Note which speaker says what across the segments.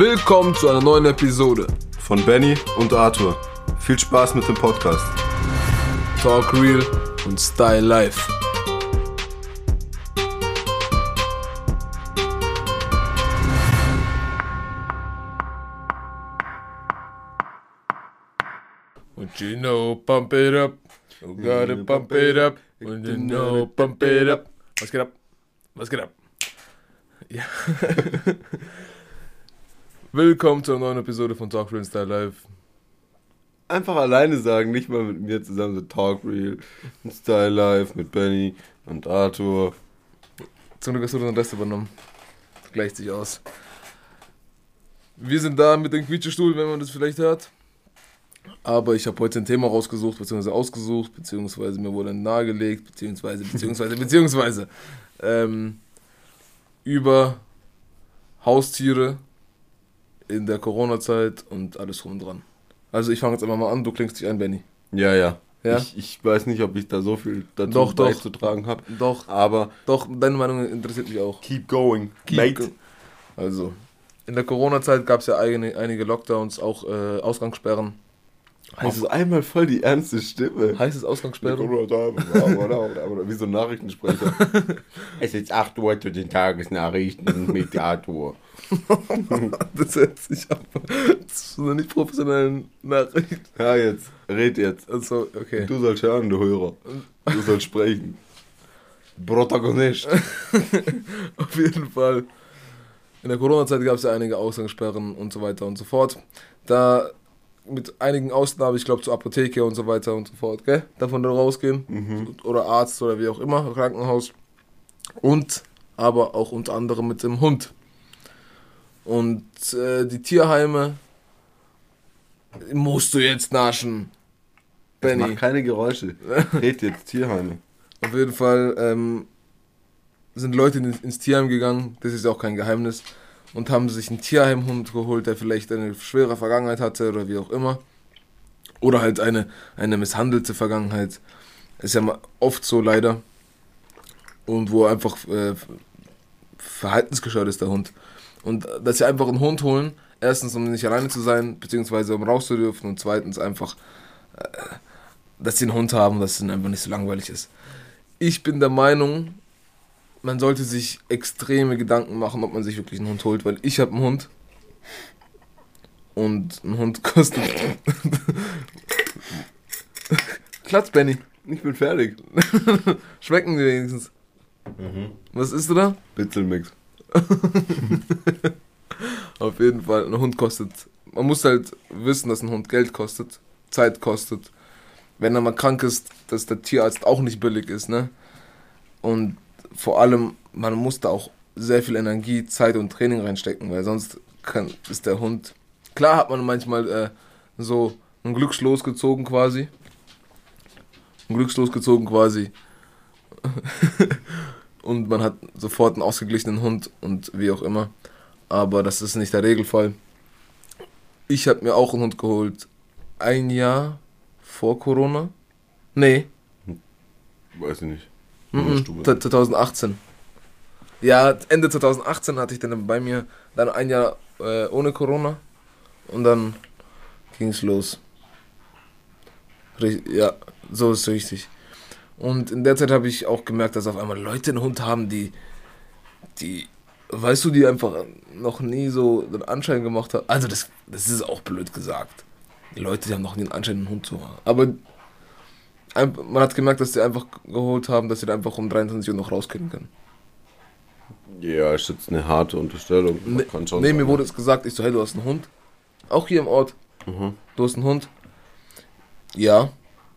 Speaker 1: Willkommen zu einer neuen Episode
Speaker 2: von Benny und Arthur. Viel Spaß mit dem Podcast.
Speaker 1: Talk Real und Style Life. And you know, pump it up. You gotta pump it up. And you know, pump it up. Was geht ab? Was geht ab? Ja. Willkommen zu einer neuen Episode von Talk Real Style Life.
Speaker 2: Einfach alleine sagen, nicht mal mit mir zusammen so Talk Real Style Life mit Benny und Arthur.
Speaker 1: Zum Glück hast du den Rest übernommen. Gleicht sich aus. Wir sind da mit dem Quietschestuhl, wenn man das vielleicht hört. Aber ich habe heute ein Thema rausgesucht, beziehungsweise ausgesucht, beziehungsweise mir wurde nahegelegt, beziehungsweise, beziehungsweise, beziehungsweise ähm, über Haustiere in der Corona-Zeit und alles drum und dran. Also ich fange jetzt einfach mal an, du klingst dich ein, Benny.
Speaker 2: Ja, ja.
Speaker 1: Ja?
Speaker 2: Ich, ich weiß nicht, ob ich da so viel dazu
Speaker 1: Doch,
Speaker 2: beizutragen habe.
Speaker 1: Doch,
Speaker 2: Aber
Speaker 1: doch, deine Meinung interessiert mich auch.
Speaker 2: keep going,
Speaker 1: Keep
Speaker 2: mate.
Speaker 1: go- Also, in der Corona-Zeit gab es ja eigene, einige Lockdowns, auch äh, Ausgangssperren. Heißt
Speaker 2: Auf einmal voll die ernste Stimme.
Speaker 1: heißt es Ausgangssperren?
Speaker 2: Wie so ein Nachrichtensprecher. es ist 8 Uhr zu den Tagesnachrichten mit Arthur.
Speaker 1: das hört sich ab. Das ist eine nicht professionelle Nachricht.
Speaker 2: Ja, jetzt, red jetzt.
Speaker 1: Also, okay.
Speaker 2: Du sollst hören, du Hörer. Du sollst sprechen. Protagonist.
Speaker 1: Auf jeden Fall. In der Corona-Zeit gab es ja einige Ausgangssperren und so weiter und so fort. Da mit einigen Ausnahmen, ich glaube zur Apotheke und so weiter und so fort, gell? Davon dann rausgehen. Oder Arzt oder wie auch immer, Krankenhaus. Und aber auch unter anderem mit dem Hund. Und äh, die Tierheime musst du jetzt naschen.
Speaker 2: Mach
Speaker 1: Benny.
Speaker 2: keine Geräusche. Red jetzt, Tierheime.
Speaker 1: Auf jeden Fall ähm, sind Leute in, ins Tierheim gegangen, das ist auch kein Geheimnis, und haben sich einen Tierheimhund geholt, der vielleicht eine schwere Vergangenheit hatte oder wie auch immer. Oder halt eine, eine misshandelte Vergangenheit. Ist ja oft so leider. Und wo einfach äh, verhaltensgestört ist der Hund. Und äh, dass sie einfach einen Hund holen, erstens um nicht alleine zu sein, beziehungsweise um raus zu dürfen und zweitens einfach dass sie einen Hund haben, dass es ihnen einfach nicht so langweilig ist. Ich bin der Meinung, man sollte sich extreme Gedanken machen, ob man sich wirklich einen Hund holt, weil ich habe einen Hund und ein Hund kostet. Klatsch, Benny.
Speaker 2: Ich bin fertig.
Speaker 1: Schmecken die wenigstens. Was isst du da?
Speaker 2: Bitzelmix.
Speaker 1: Auf jeden Fall, ein Hund kostet. Man muss halt wissen, dass ein Hund Geld kostet, Zeit kostet. Wenn er mal krank ist, dass der Tierarzt auch nicht billig ist, ne? Und vor allem, man muss da auch sehr viel Energie, Zeit und Training reinstecken, weil sonst kann, ist der Hund. Klar hat man manchmal äh, so ein Glückslos gezogen quasi. Ein Glückslos gezogen quasi. und man hat sofort einen ausgeglichenen Hund und wie auch immer. Aber das ist nicht der Regelfall. Ich habe mir auch einen Hund geholt. Ein Jahr vor Corona. Nee,
Speaker 2: Weiß ich nicht.
Speaker 1: Mhm,
Speaker 2: Stube.
Speaker 1: 2018. Ja, Ende 2018 hatte ich den bei mir. Dann ein Jahr äh, ohne Corona. Und dann ging es los. Ja, so ist richtig. Und in der Zeit habe ich auch gemerkt, dass auf einmal Leute einen Hund haben, die, die, weißt du, die einfach noch nie so den Anschein gemacht haben. Also das, das ist auch blöd gesagt. Die Leute, die haben noch nie einen Anschein, einen Hund zu haben. Aber man hat gemerkt, dass sie einfach geholt haben, dass sie da einfach um 23 Uhr noch rausgehen können.
Speaker 2: Ja, ist jetzt eine harte Unterstellung.
Speaker 1: Ne, nee, mir wurde es gesagt, ich so, hey, du hast einen Hund. Auch hier im Ort.
Speaker 2: Mhm.
Speaker 1: Du hast einen Hund. Ja,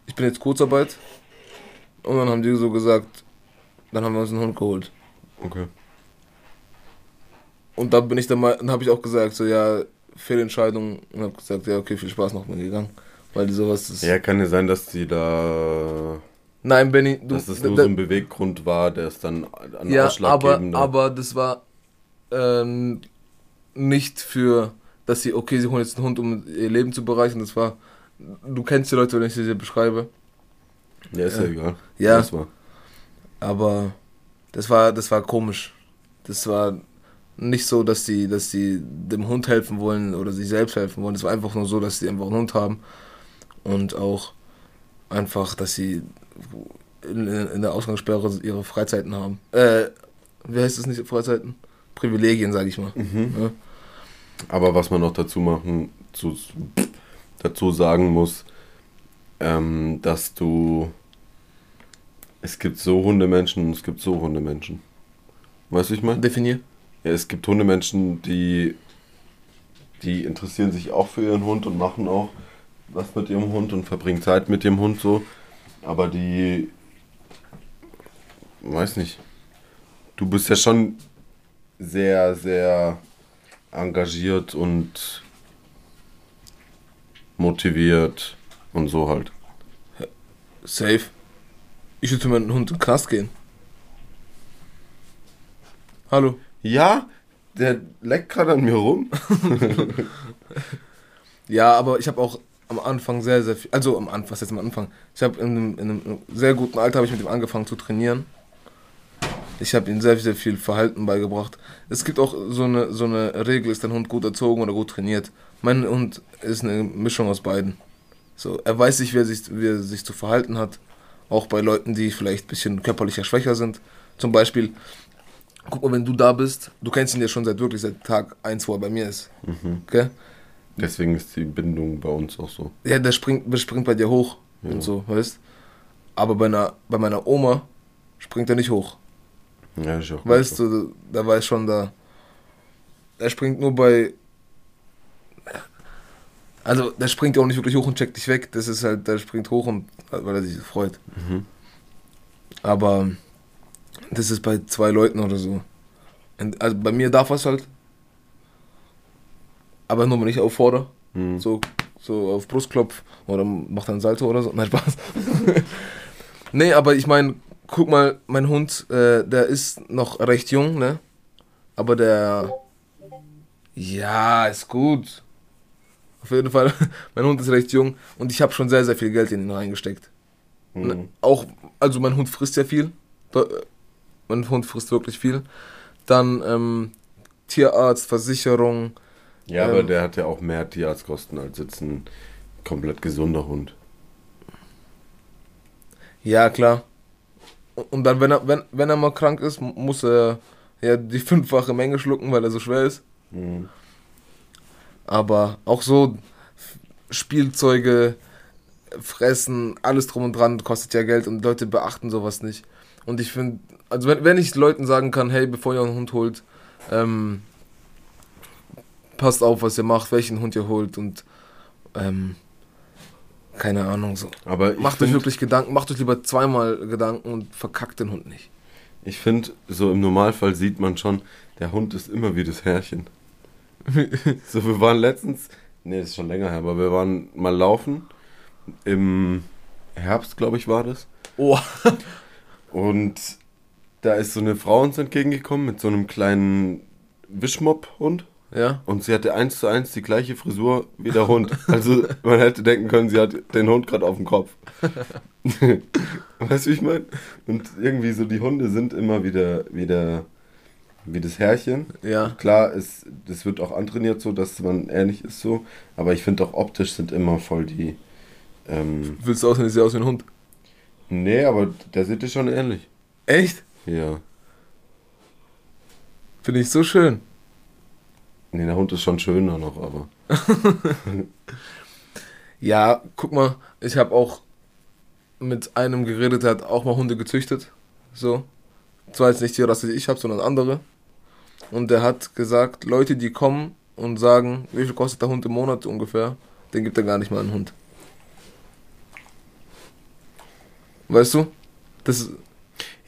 Speaker 1: ich bin jetzt Kurzarbeit. Und dann haben die so gesagt, dann haben wir uns einen Hund geholt.
Speaker 2: Okay.
Speaker 1: Und dann bin ich dann mal, dann habe ich auch gesagt, so ja, Fehlentscheidung. Und habe gesagt, ja, okay, viel Spaß noch mal gegangen. Weil die sowas ist.
Speaker 2: Ja, kann ja sein, dass die da.
Speaker 1: Nein, Benny, du.
Speaker 2: Dass das nur
Speaker 1: da-
Speaker 2: so ein Beweggrund war, der es dann an
Speaker 1: ja, aber,
Speaker 2: ausschlaggebender.
Speaker 1: aber das war ähm, nicht für, dass sie, okay, sie holen jetzt einen Hund, um ihr Leben zu bereichern. Das war, du kennst die Leute, wenn ich sie dir beschreibe.
Speaker 2: ja, ist ja,
Speaker 1: Ja.
Speaker 2: egal.
Speaker 1: Ja.
Speaker 2: Das war.
Speaker 1: Aber das war, das war komisch. Das war nicht so, dass die, dass die dem Hund helfen wollen oder sich selbst helfen wollen. Es war einfach nur so, dass sie einfach einen Hund haben und auch einfach, dass sie in, in der Ausgangssperre ihre Freizeiten haben. Äh, wie heißt es nicht Freizeiten? Privilegien, sage ich mal.
Speaker 2: Mhm.
Speaker 1: Ja.
Speaker 2: Aber was man noch dazu machen, zu, dazu sagen muss, ähm, dass du. Es gibt so Hundemenschen und es gibt so Hundemenschen. Weißt du, ich meine?
Speaker 1: Definier.
Speaker 2: Ja, es gibt Hundemenschen, die, die interessieren sich auch für ihren Hund und machen auch was mit ihrem Hund und verbringen Zeit mit dem Hund so. Aber die. Weiß nicht. Du bist ja schon sehr, sehr engagiert und motiviert und so halt.
Speaker 1: Safe. Ich würde mit einem Hund in den Knast gehen. Hallo.
Speaker 2: Ja, der leckt gerade an mir rum.
Speaker 1: Ja, aber ich habe auch am Anfang sehr, sehr viel, also am Anfang, was heißt am Anfang? Ich habe in, einem- in einem sehr guten Alter habe ich mit ihm angefangen zu trainieren. Ich habe ihm sehr, sehr viel Verhalten beigebracht. Es gibt auch so eine, so eine Regel, ist dein Hund gut erzogen oder gut trainiert. Mein Hund ist eine Mischung aus beiden. So, er weiß sich, wie er sich, wie er sich zu verhalten hat. Auch bei Leuten, die vielleicht ein bisschen körperlicher schwächer sind. Zum Beispiel, guck mal, wenn du da bist, du kennst ihn ja schon seit wirklich seit Tag 1, wo er bei mir ist. Okay?
Speaker 2: Deswegen ist die Bindung bei uns auch so.
Speaker 1: Ja, der springt, der springt bei dir hoch
Speaker 2: Ja.
Speaker 1: und so, weißt Aber bei, einer, bei meiner Oma springt er nicht hoch.
Speaker 2: Ja, ist auch
Speaker 1: Weißt
Speaker 2: so.
Speaker 1: du, der weiß schon da. Er springt nur bei. Also, der springt ja auch nicht wirklich hoch und checkt dich weg. Das ist halt, der springt hoch und weil er sich freut.
Speaker 2: Mhm.
Speaker 1: Aber das ist bei zwei Leuten oder so. Also bei mir darf er es halt. Aber nur wenn ich auffordere.
Speaker 2: Mhm.
Speaker 1: So, so auf Brustklopf oder macht dann Salto oder so. Nein, Spaß. nee, aber ich meine, guck mal, mein Hund, äh, der ist noch recht jung, ne? Aber der. Ja, ist gut. Auf jeden Fall, mein Hund ist recht jung und ich habe schon sehr, sehr viel Geld in ihn reingesteckt.
Speaker 2: Mhm.
Speaker 1: Auch, also mein Hund frisst ja viel. Mein Hund frisst wirklich viel. Dann ähm, Tierarzt, Versicherung.
Speaker 2: Ja, aber
Speaker 1: Ähm.
Speaker 2: der hat ja auch mehr Tierarztkosten als jetzt ein komplett gesunder Hund.
Speaker 1: Ja, klar. Und dann, wenn er, wenn, wenn er mal krank ist, mu- muss er ja die fünffache Menge schlucken, weil er so schwer ist.
Speaker 2: Mhm.
Speaker 1: Aber auch so Spielzeuge, Fressen, alles drum und dran kostet ja Geld und Leute beachten sowas nicht. Und ich finde, also wenn, wenn ich Leuten sagen kann, hey, bevor ihr einen Hund holt, ähm, passt auf, was ihr macht, welchen Hund ihr holt und ähm, keine Ahnung so.
Speaker 2: Aber
Speaker 1: Macht euch wirklich Gedanken, macht euch lieber zweimal Gedanken und verkackt den Hund nicht.
Speaker 2: Ich finde, so im Normalfall sieht man schon, der Hund ist immer wie das Herrchen. so, wir waren letztens, nee, das ist schon länger her, aber wir waren mal laufen. Im Herbst, glaube ich, war das.
Speaker 1: Oh.
Speaker 2: Und da ist so eine Frau uns entgegengekommen mit so einem kleinen Wischmopp-Hund.
Speaker 1: Ja?
Speaker 2: Und sie hatte eins zu eins die gleiche Frisur wie der Hund. Also man hätte denken können, sie hat den Hund gerade auf dem Kopf. weißt du, wie ich meine? Und irgendwie so, die Hunde sind immer wieder, wieder wie das Herrchen.
Speaker 1: Ja.
Speaker 2: Klar, es, das wird auch antrainiert so, dass man ähnlich ist so. Aber ich finde auch optisch sind immer voll die... Ähm,
Speaker 1: Willst du aussehen, ich sehe aus wie ein Hund?
Speaker 2: nee, aber der sieht dir schon ähnlich.
Speaker 1: Echt?
Speaker 2: Ja.
Speaker 1: Finde ich so schön.
Speaker 2: Nee, der Hund ist schon schöner noch, aber...
Speaker 1: Ja, guck mal, ich habe auch mit einem geredet, der hat auch mal Hunde gezüchtet. So. Zwar jetzt nicht die Rasse, die ich habe, sondern andere. Und der hat gesagt, Leute, die kommen und sagen, wie viel kostet der Hund im Monat ungefähr, den gibt er gar nicht mal einen Hund. Weißt du? Das ist,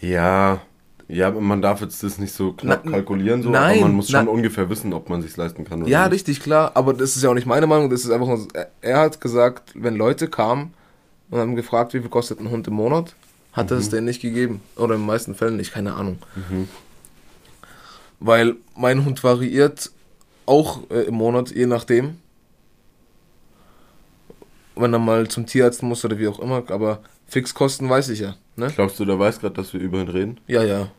Speaker 2: Ja, ja, man darf jetzt das nicht so knapp
Speaker 1: Na-
Speaker 2: kalkulieren, so,
Speaker 1: nein,
Speaker 2: aber man muss schon
Speaker 1: na-
Speaker 2: ungefähr wissen, ob man sich leisten kann oder
Speaker 1: Ja,
Speaker 2: nicht.
Speaker 1: richtig, klar, aber das ist ja auch nicht meine Meinung, das ist einfach nur, er- hat gesagt, wenn Leute kamen und haben gefragt, wie viel kostet ein Hund im Monat, hat er es denen nicht gegeben. Oder in den meisten Fällen nicht, keine Ahnung. Weil mein Hund variiert auch äh, im Monat, je nachdem. Wenn er mal zum Tierarzt muss oder wie auch immer, aber Fixkosten weiß ich ja, ne?
Speaker 2: Glaubst du, der weiß gerade, dass wir über ihn reden?
Speaker 1: Ja, ja.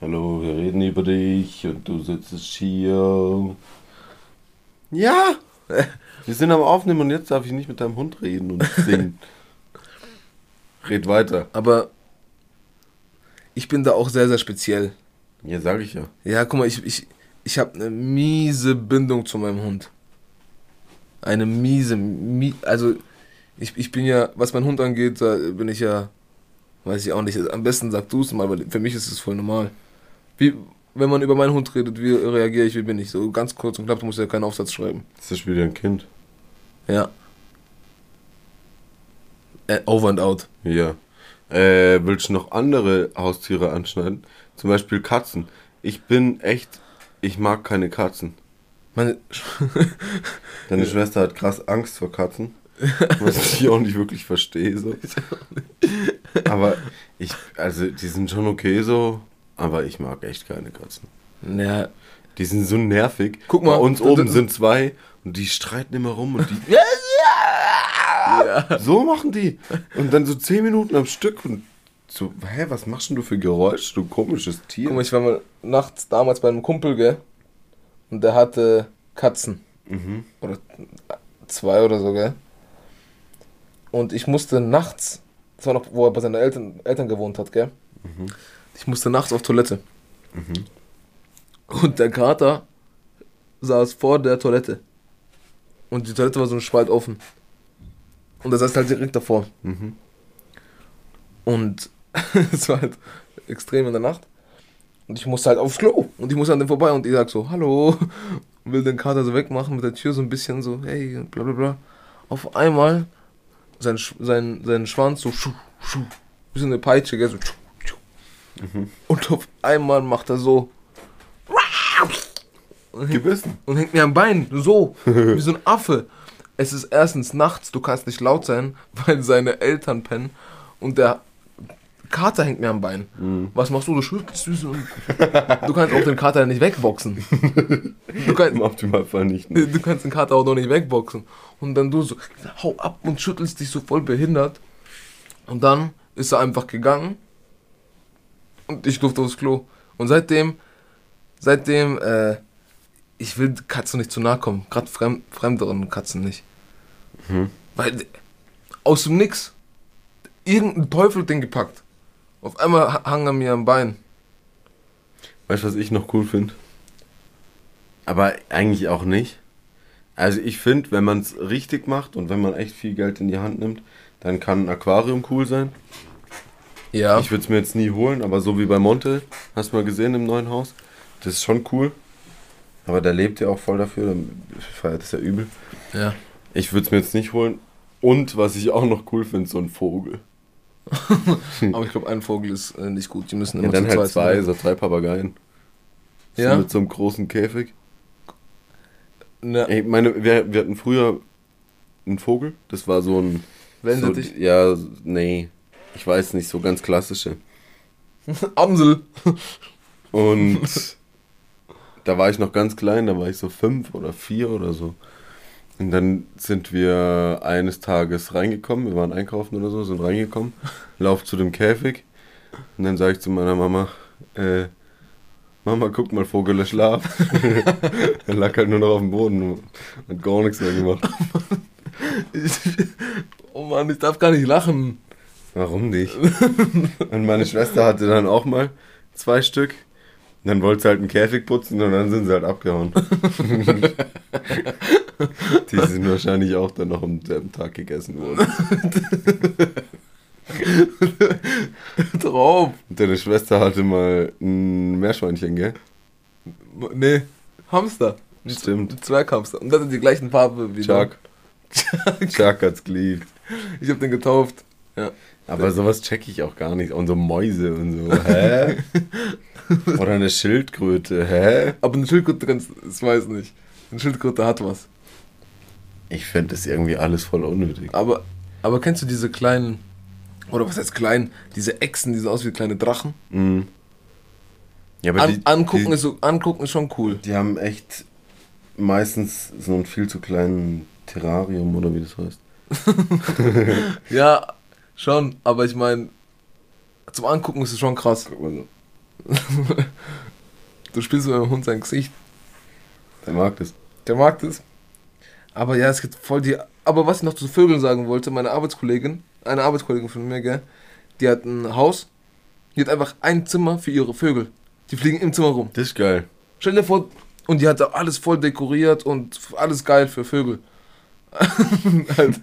Speaker 2: Hallo, wir reden über dich und du sitzt hier. Ja! Wir sind am Aufnehmen und jetzt darf ich nicht mit deinem Hund reden und singen. Red weiter.
Speaker 1: Aber ich bin da auch sehr, sehr speziell.
Speaker 2: Ja, sag ich ja.
Speaker 1: Ja, guck mal, ich, ich, ich habe eine miese Bindung zu meinem Hund. Eine miese, mie also ich, ich bin ja, was mein Hund angeht, da bin ich ja, weiß ich auch nicht, am besten sag du es mal, weil für mich ist es voll normal. Wie, wenn man über meinen Hund redet, wie reagiere ich, wie bin ich? So ganz kurz und knapp, du musst ja keinen Aufsatz schreiben.
Speaker 2: Das ist wieder ein Kind.
Speaker 1: Ja. Äh, over and out.
Speaker 2: Ja. Äh, willst du noch andere Haustiere anschneiden? Zum Beispiel Katzen. Ich bin echt, ich mag keine Katzen.
Speaker 1: Meine,
Speaker 2: Deine Schwester hat krass Angst vor Katzen. Was ich auch nicht wirklich verstehe. So. Aber ich, also die sind schon okay so, aber ich mag echt keine Katzen.
Speaker 1: ja,
Speaker 2: Die sind so nervig.
Speaker 1: Guck mal,
Speaker 2: Bei uns oben sind zwei und die streiten immer rum und die.
Speaker 1: ja.
Speaker 2: So machen die. Und dann so zehn Minuten am Stück und so, hä, was machst denn du für Geräusch, du komisches Tier?
Speaker 1: Guck mal, ich war mal nachts damals bei einem Kumpel, gell? Und der hatte Katzen.
Speaker 2: Mhm.
Speaker 1: Oder zwei oder so, gell? Und ich musste nachts, das war noch, wo er bei seinen Eltern, Eltern gewohnt hat, gell? Ich musste nachts auf Toilette. Und der Kater saß vor der Toilette. Und die Toilette war so ein Spalt offen. Und er saß halt direkt davor.
Speaker 2: Mhm.
Speaker 1: Und es war halt extrem in der Nacht. Und ich musste halt aufs Klo. Und ich musste an dem vorbei und ich sag so, hallo. Und will den Kater so wegmachen mit der Tür so ein bisschen so, hey, bla bla bla. Auf einmal sein, Sch- sein, sein Schwanz so, schuh, schuh, wie so eine Peitsche, gell, so, schuh, schuh. Und auf einmal macht er so
Speaker 2: Gebissen.
Speaker 1: und hängt mir am Bein, so, wie so ein Affe. Es ist erstens nachts, du kannst nicht laut sein, weil seine Eltern pennen und der Kater hängt mir am Bein. Was machst du? Du schüttelst dich und du kannst auch den Kater nicht wegboxen. Du kannst,
Speaker 2: Im Optimalfall nicht. Ne?
Speaker 1: du kannst den Kater auch noch nicht wegboxen. Und dann du so, hau ab und schüttelst dich so voll behindert. Und dann ist er einfach gegangen und ich durfte aufs Klo. Und seitdem, seitdem, äh, ich will Katzen nicht zu nahe kommen. Gerade fremd, fremderen Katzen nicht. Weil aus dem Nix, irgendein Teufel den gepackt. Auf einmal ha- hang er mir am Bein.
Speaker 2: Weißt du, was ich noch cool finde? Aber eigentlich auch nicht. Also ich finde, wenn man es richtig macht und wenn man echt viel Geld in die Hand nimmt, dann kann ein Aquarium cool sein.
Speaker 1: Ja.
Speaker 2: Ich würde es mir jetzt nie holen, aber so wie bei Monte, hast du mal gesehen im neuen Haus, das ist schon cool. Aber der lebt ja auch voll dafür, der feiert es ja übel.
Speaker 1: ja.
Speaker 2: Ich würde es mir jetzt nicht holen. Und was ich auch noch cool finde, so ein Vogel.
Speaker 1: Aber ich glaube, ein Vogel ist äh, nicht gut. Die müssen
Speaker 2: Ja,
Speaker 1: immer
Speaker 2: dann
Speaker 1: zu
Speaker 2: halt zwei, so drei Papageien. So
Speaker 1: Ja?
Speaker 2: mit so einem großen Käfig.
Speaker 1: Ne,
Speaker 2: Ey, meine, wir, wir hatten früher einen Vogel, das war so ein. So,
Speaker 1: Wellensittich?
Speaker 2: ja, nee. Ich weiß nicht, so ganz klassische.
Speaker 1: Amsel.
Speaker 2: Und da war ich noch ganz klein, da war ich so fünf oder vier oder so. Und dann sind wir eines Tages reingekommen, wir waren einkaufen oder so, sind reingekommen, lauf zu dem Käfig und dann sage ich zu meiner Mama, äh, Mama, guck mal, Vogel, er schlaf. er lag halt nur noch auf dem Boden und hat gar nichts mehr gemacht.
Speaker 1: oh Mann, ich darf gar nicht lachen.
Speaker 2: Warum nicht? Und meine Schwester hatte dann auch mal zwei Stück. Und dann wollte sie halt einen Käfig putzen und dann sind sie halt abgehauen. Die sind wahrscheinlich auch dann noch am selben Tag gegessen worden.
Speaker 1: Drauf.
Speaker 2: Und deine Schwester hatte mal ein Meerschweinchen, gell?
Speaker 1: Nee, Hamster.
Speaker 2: Stimmt.
Speaker 1: Ein Zwerghamster. Und das hat die gleichen Farbe wie
Speaker 2: Chuck. Chuck hat's geliebt.
Speaker 1: Ich hab den getauft. Ja.
Speaker 2: Aber sowas check ich auch gar nicht. Und so Mäuse und so. Hä? Oder eine Schildkröte. Hä?
Speaker 1: Aber eine Schildkröte kannst das weiß nicht. Eine Schildkröte hat was.
Speaker 2: Ich finde das irgendwie alles voll unnötig.
Speaker 1: Aber, aber kennst du diese kleinen, oder was heißt klein, diese Echsen, die sehen aus wie kleine Drachen?
Speaker 2: Mhm. Ja, aber
Speaker 1: An,
Speaker 2: die,
Speaker 1: angucken,
Speaker 2: die,
Speaker 1: ist so, angucken ist schon cool.
Speaker 2: die haben echt meistens so einen viel zu kleinen Terrarium oder wie das heißt.
Speaker 1: Ja, schon, aber ich meine, zum Angucken ist es schon krass.
Speaker 2: Guck mal so.
Speaker 1: du spielst mit deinem Hund sein Gesicht.
Speaker 2: Der mag das.
Speaker 1: Der mag das. Aber ja, es gibt voll die. Aber was ich noch zu Vögeln sagen wollte, meine Arbeitskollegin, eine Arbeitskollegin von mir, gell, die hat ein Haus, die hat einfach ein Zimmer für ihre Vögel. Die fliegen im Zimmer rum.
Speaker 2: Das ist geil.
Speaker 1: Stell dir vor, und die hat da alles voll dekoriert und alles geil für Vögel. halt.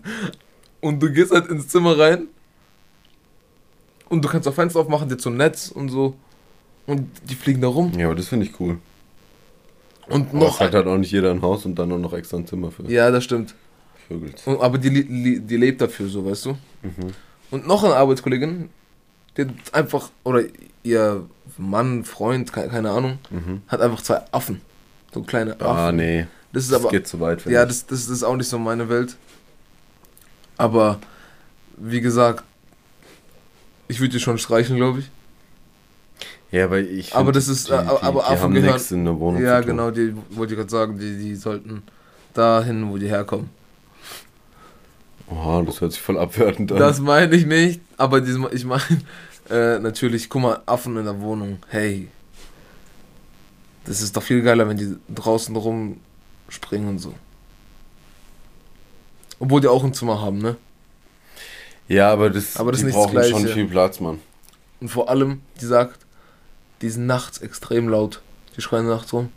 Speaker 1: Und du gehst halt ins Zimmer rein und du kannst auch Fenster aufmachen, dir so ein Netz und so. Und die fliegen da rum.
Speaker 2: Ja, aber das finde ich cool.
Speaker 1: Und noch.
Speaker 2: hat halt auch nicht jeder ein Haus und dann auch noch extra ein Zimmer für
Speaker 1: Ja, das stimmt.
Speaker 2: Vögel.
Speaker 1: Und, aber die, die lebt dafür so, weißt du?
Speaker 2: Mhm.
Speaker 1: Und noch eine Arbeitskollegin, die einfach, oder ihr Mann, Freund, keine, Ahnung,
Speaker 2: Mhm.
Speaker 1: hat einfach zwei Affen. So kleine Affen.
Speaker 2: Ah, nee.
Speaker 1: Das ist
Speaker 2: Das
Speaker 1: aber.
Speaker 2: geht zu weit.
Speaker 1: Ja, das, das, das ist auch nicht so meine Welt. Aber wie gesagt, ich würde die schon streichen, glaube ich.
Speaker 2: Ja, aber ich.
Speaker 1: Aber das ist-
Speaker 2: Die, die,
Speaker 1: aber
Speaker 2: die
Speaker 1: Affen
Speaker 2: haben
Speaker 1: gehören-
Speaker 2: nichts in der Wohnung.
Speaker 1: ja, genau, die wollte ich gerade sagen, die, die sollten dahin, wo die herkommen.
Speaker 2: Oha, das hört sich voll abwertend an.
Speaker 1: Das meine ich nicht, aber diesem, ich meine äh, natürlich, guck mal, Affen in der Wohnung, hey. Das ist doch viel geiler, wenn die draußen rumspringen und so. Obwohl die auch ein Zimmer haben, ne?
Speaker 2: ja, aber das,
Speaker 1: Aber das
Speaker 2: die
Speaker 1: ist nicht das
Speaker 2: brauchen schon viel Platz, Mann.
Speaker 1: Und vor allem, die sagt, die sind nachts extrem laut. Die schreien nachts rum.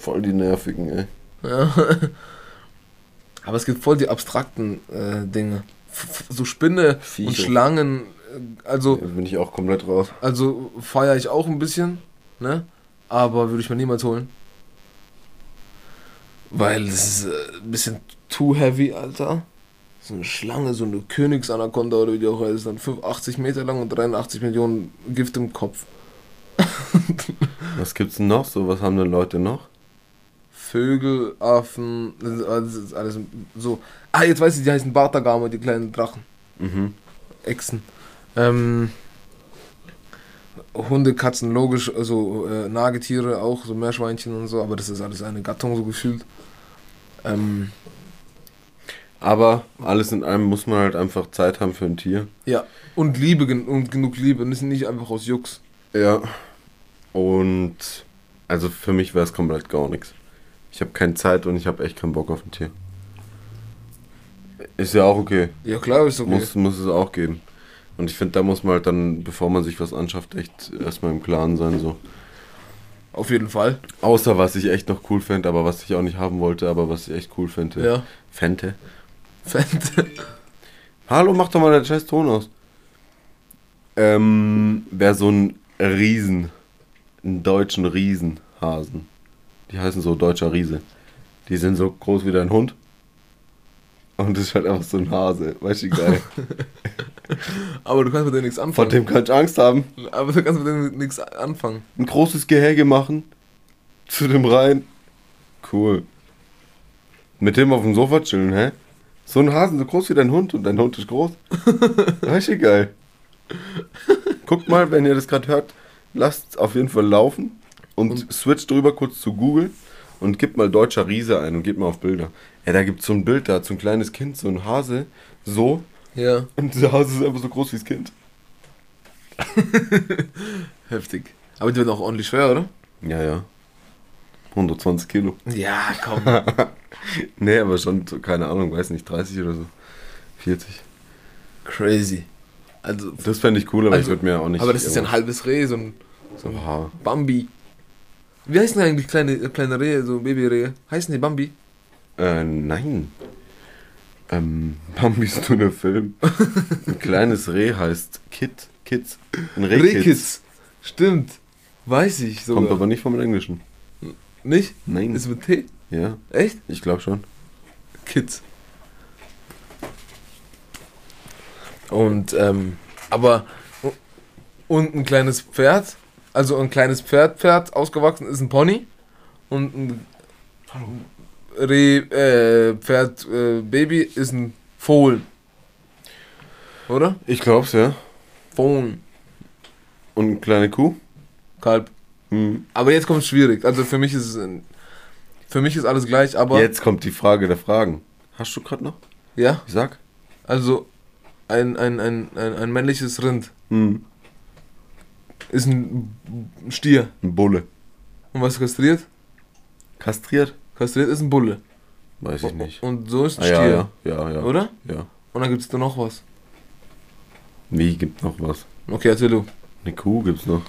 Speaker 2: Voll die nervigen, ey.
Speaker 1: Ja. Aber es gibt voll die abstrakten äh, Dinge. F so Spinne und
Speaker 2: Viecher.
Speaker 1: Schlangen. äh, Also,
Speaker 2: Da bin ich auch komplett raus.
Speaker 1: also feiere ich auch ein bisschen, ne? Aber würde ich mir niemals holen. Weil das ist äh, ein bisschen too heavy, Alter. So eine Schlange, so eine Königsanaconda oder wie die auch heißt, dann 85 Meter lang und 83 Millionen Gift im Kopf.
Speaker 2: Was gibt's denn noch? So, was haben denn Leute noch?
Speaker 1: Vögel, Affen, das ist- das ist alles so. Ah, jetzt weiß ich, die heißen Bartagame, die kleinen Drachen.
Speaker 2: Mhm.
Speaker 1: Echsen. Ähm, Hunde, Katzen, logisch, also äh, Nagetiere auch, so Meerschweinchen und so, aber das ist alles eine Gattung so gefühlt. Ähm,
Speaker 2: Aber alles in allem muss man halt einfach Zeit haben für ein Tier.
Speaker 1: ja, und Liebe und genug Liebe, und das ist nicht einfach aus Jux.
Speaker 2: Ja. Und also für mich wäre es komplett gar nichts. Ich habe keine Zeit und ich habe echt keinen Bock auf ein Tier. Ist ja auch okay.
Speaker 1: Ja, klar, ist okay.
Speaker 2: Muss, muss es auch geben. Und ich finde, da muss man halt dann, bevor man sich was anschafft, echt erstmal im Klaren sein. so.
Speaker 1: Auf jeden Fall.
Speaker 2: Außer was ich echt noch cool fände, aber was ich auch nicht haben wollte, aber was ich echt cool fände.
Speaker 1: Ja.
Speaker 2: Fände.
Speaker 1: Fände.
Speaker 2: Hallo, mach doch mal den scheiß Ton aus. Ähm, wäre so ein Riesen, einen deutschen Riesenhasen. Die heißen so deutscher Riese. Die sind so groß wie dein Hund. Und das ist halt einfach so ein Hase. Weißt du, geil.
Speaker 1: Aber du kannst mit denen nichts anfangen.
Speaker 2: dem kann ich Angst haben.
Speaker 1: Aber du kannst mit denen nichts anfangen.
Speaker 2: Ein großes Gehege machen. Zu dem rein. Cool. Mit dem auf dem Sofa chillen, hä? So ein Hasen, so groß wie dein Hund und dein Hund ist groß. Du, geil. Guckt mal, wenn ihr das gerade hört, lasst auf jeden Fall laufen und,
Speaker 1: Und-
Speaker 2: switcht drüber kurz zu Google und gebt mal deutscher Riese ein und gebt mal auf Bilder. Ja, da gibt es so ein Bild, da hat so ein kleines Kind, so ein Hase, so,
Speaker 1: Ja.
Speaker 2: und der Hase ist einfach so groß wie das Kind.
Speaker 1: Heftig. Aber die werden auch ordentlich schwer, oder?
Speaker 2: Ja, ja. 120 Kilo.
Speaker 1: Ja, komm.
Speaker 2: Nee, aber schon, so, keine Ahnung, weiß nicht, 30 oder so. 40.
Speaker 1: Crazy. Also,
Speaker 2: Das fände ich cool, aber
Speaker 1: Also,
Speaker 2: ich würde mir auch nicht.
Speaker 1: aber das ist ja ein halbes Reh, so ein, so ein
Speaker 2: Oha.
Speaker 1: Bambi. Wie heißen eigentlich kleine, äh, kleine Rehe, so Babyrehe? Heißen die Bambi?
Speaker 2: Äh, nein. Ähm, Bambi ist nur der Film. Ein kleines Reh heißt Kid. Kids. Ein Rehkitz.
Speaker 1: Rehkitz. Stimmt. Weiß ich sogar.
Speaker 2: Kommt aber nicht vom Englischen.
Speaker 1: Nicht?
Speaker 2: Nein.
Speaker 1: Ist mit T?
Speaker 2: Ja,
Speaker 1: Echt?
Speaker 2: ich glaube schon.
Speaker 1: Kids. Und, ähm, aber, und ein kleines Pferd, also ein kleines Pferd, Pferd, ausgewachsen ist ein Pony und ein Reh, äh, Pferd, äh, Baby ist ein Fohlen. Oder?
Speaker 2: Ich glaub's, ja.
Speaker 1: Fohlen.
Speaker 2: Und eine kleine Kuh?
Speaker 1: Kalb.
Speaker 2: Hm.
Speaker 1: Aber jetzt kommt es schwierig. Also für mich ist es, für mich ist alles gleich, aber,
Speaker 2: Jetzt kommt die Frage der Fragen. Hast du gerade noch?
Speaker 1: ja,
Speaker 2: Ich sag.
Speaker 1: also ein, ein, ein, ein, ein männliches Rind.
Speaker 2: Hm.
Speaker 1: Ist ein Stier.
Speaker 2: Ein Bulle.
Speaker 1: Und was ist kastriert?
Speaker 2: Kastriert?
Speaker 1: Kastriert ist ein Bulle.
Speaker 2: Weiß ich nicht.
Speaker 1: Und so ist ein
Speaker 2: Ah,
Speaker 1: Stier.
Speaker 2: ja, ja, ja, ja.
Speaker 1: Oder?
Speaker 2: Ja.
Speaker 1: Und dann gibt es da noch was.
Speaker 2: Wie gibt noch was?
Speaker 1: Okay, erzähl du.
Speaker 2: Eine Kuh gibt's noch.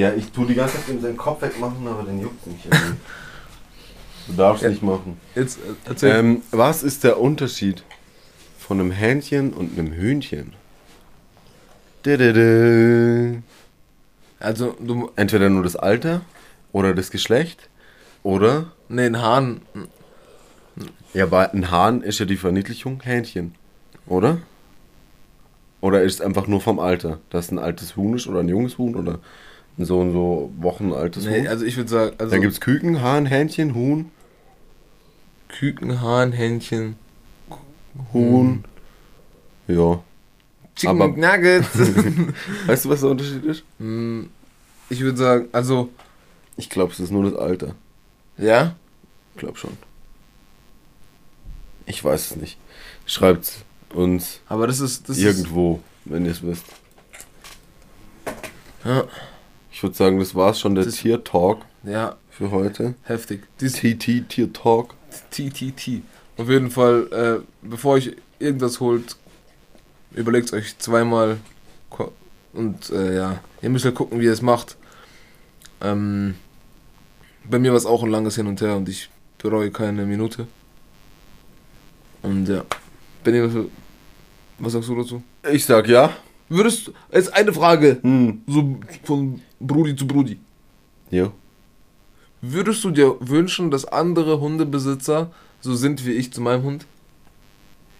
Speaker 2: Ja, ich tu die ganze Zeit ihm seinen Kopf wegmachen, aber den juckt irgendwie. du darfst nicht machen.
Speaker 1: Jetzt äh, erzähl.
Speaker 2: Ähm, was ist der Unterschied von einem Hähnchen und einem Hühnchen?
Speaker 1: Also, du.
Speaker 2: Entweder nur das Alter oder das Geschlecht oder.
Speaker 1: Nee, ein Hahn.
Speaker 2: Ja, aber ein Hahn ist ja die Verniedlichung Hähnchen, oder? Oder ist es einfach nur vom Alter, dass ein altes Huhn ist oder ein junges Huhn oder so und so Wochen altes
Speaker 1: Nee,
Speaker 2: Huhn?
Speaker 1: also ich würde sagen, also.
Speaker 2: Dann gibt es Küken, Hahn, Hähnchen, Huhn,
Speaker 1: Küken, Hahn, Hähnchen,
Speaker 2: Huhn. Ja.
Speaker 1: Chicken
Speaker 2: Aber-
Speaker 1: Nuggets.
Speaker 2: Weißt du, was der Unterschied ist?
Speaker 1: Hm, ich würde sagen, also,
Speaker 2: Ich glaube, es ist nur das Alter.
Speaker 1: ja.
Speaker 2: Ich glaube schon. Ich weiß es nicht. Schreibt uns
Speaker 1: Aber das ist. Das
Speaker 2: irgendwo, wenn ihr es wisst.
Speaker 1: Ist, ja,
Speaker 2: Ich würde sagen, das war's schon der
Speaker 1: Das-
Speaker 2: Tier Talk
Speaker 1: ja,
Speaker 2: für heute.
Speaker 1: heftig. Dies
Speaker 2: TT Tier Talk.
Speaker 1: TTT. Auf jeden Fall, äh, bevor ich irgendwas holt, überlegt euch zweimal. Und äh, ja, ihr müsst halt gucken, wie ihr es macht. Ähm, bei mir war es auch ein langes Hin und Her und ich bereue keine Minute. Und ja. Benny, was, was sagst du dazu?
Speaker 2: Ich sag ja.
Speaker 1: Würdest du, jetzt eine Frage,
Speaker 2: Hm.
Speaker 1: so von Brudi zu Brudi.
Speaker 2: Ja.
Speaker 1: Würdest du dir wünschen, dass andere Hundebesitzer so sind wie ich zu meinem Hund?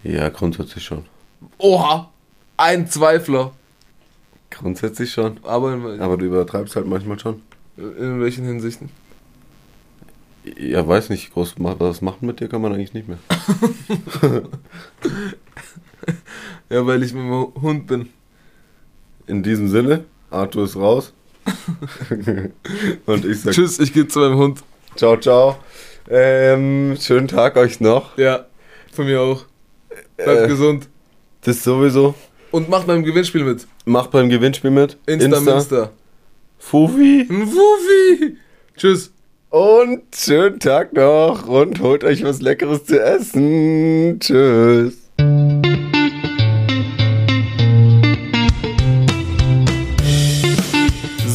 Speaker 2: Ja, grundsätzlich schon.
Speaker 1: Oha! Ein Zweifler.
Speaker 2: Grundsätzlich schon.
Speaker 1: Aber
Speaker 2: Aber du übertreibst halt manchmal schon.
Speaker 1: in welchen Hinsichten?
Speaker 2: Ja, weiß nicht, groß was machen mit dir kann man eigentlich nicht mehr.
Speaker 1: Ja, weil ich mit meinem Hund bin.
Speaker 2: In diesem Sinne, Arthur ist raus. Und ich sag
Speaker 1: Tschüss, ich gehe zu meinem Hund.
Speaker 2: ciao, ciao. Ähm, schönen Tag euch noch.
Speaker 1: Ja, von mir auch. Bleibt
Speaker 2: Äh,
Speaker 1: gesund.
Speaker 2: Das sowieso.
Speaker 1: Und macht beim Gewinnspiel mit.
Speaker 2: Macht beim Gewinnspiel mit.
Speaker 1: Insta, Insta.
Speaker 2: Fufi.
Speaker 1: Wufi! Tschüss.
Speaker 2: Und schönen Tag noch und holt euch was Leckeres zu essen. Tschüss.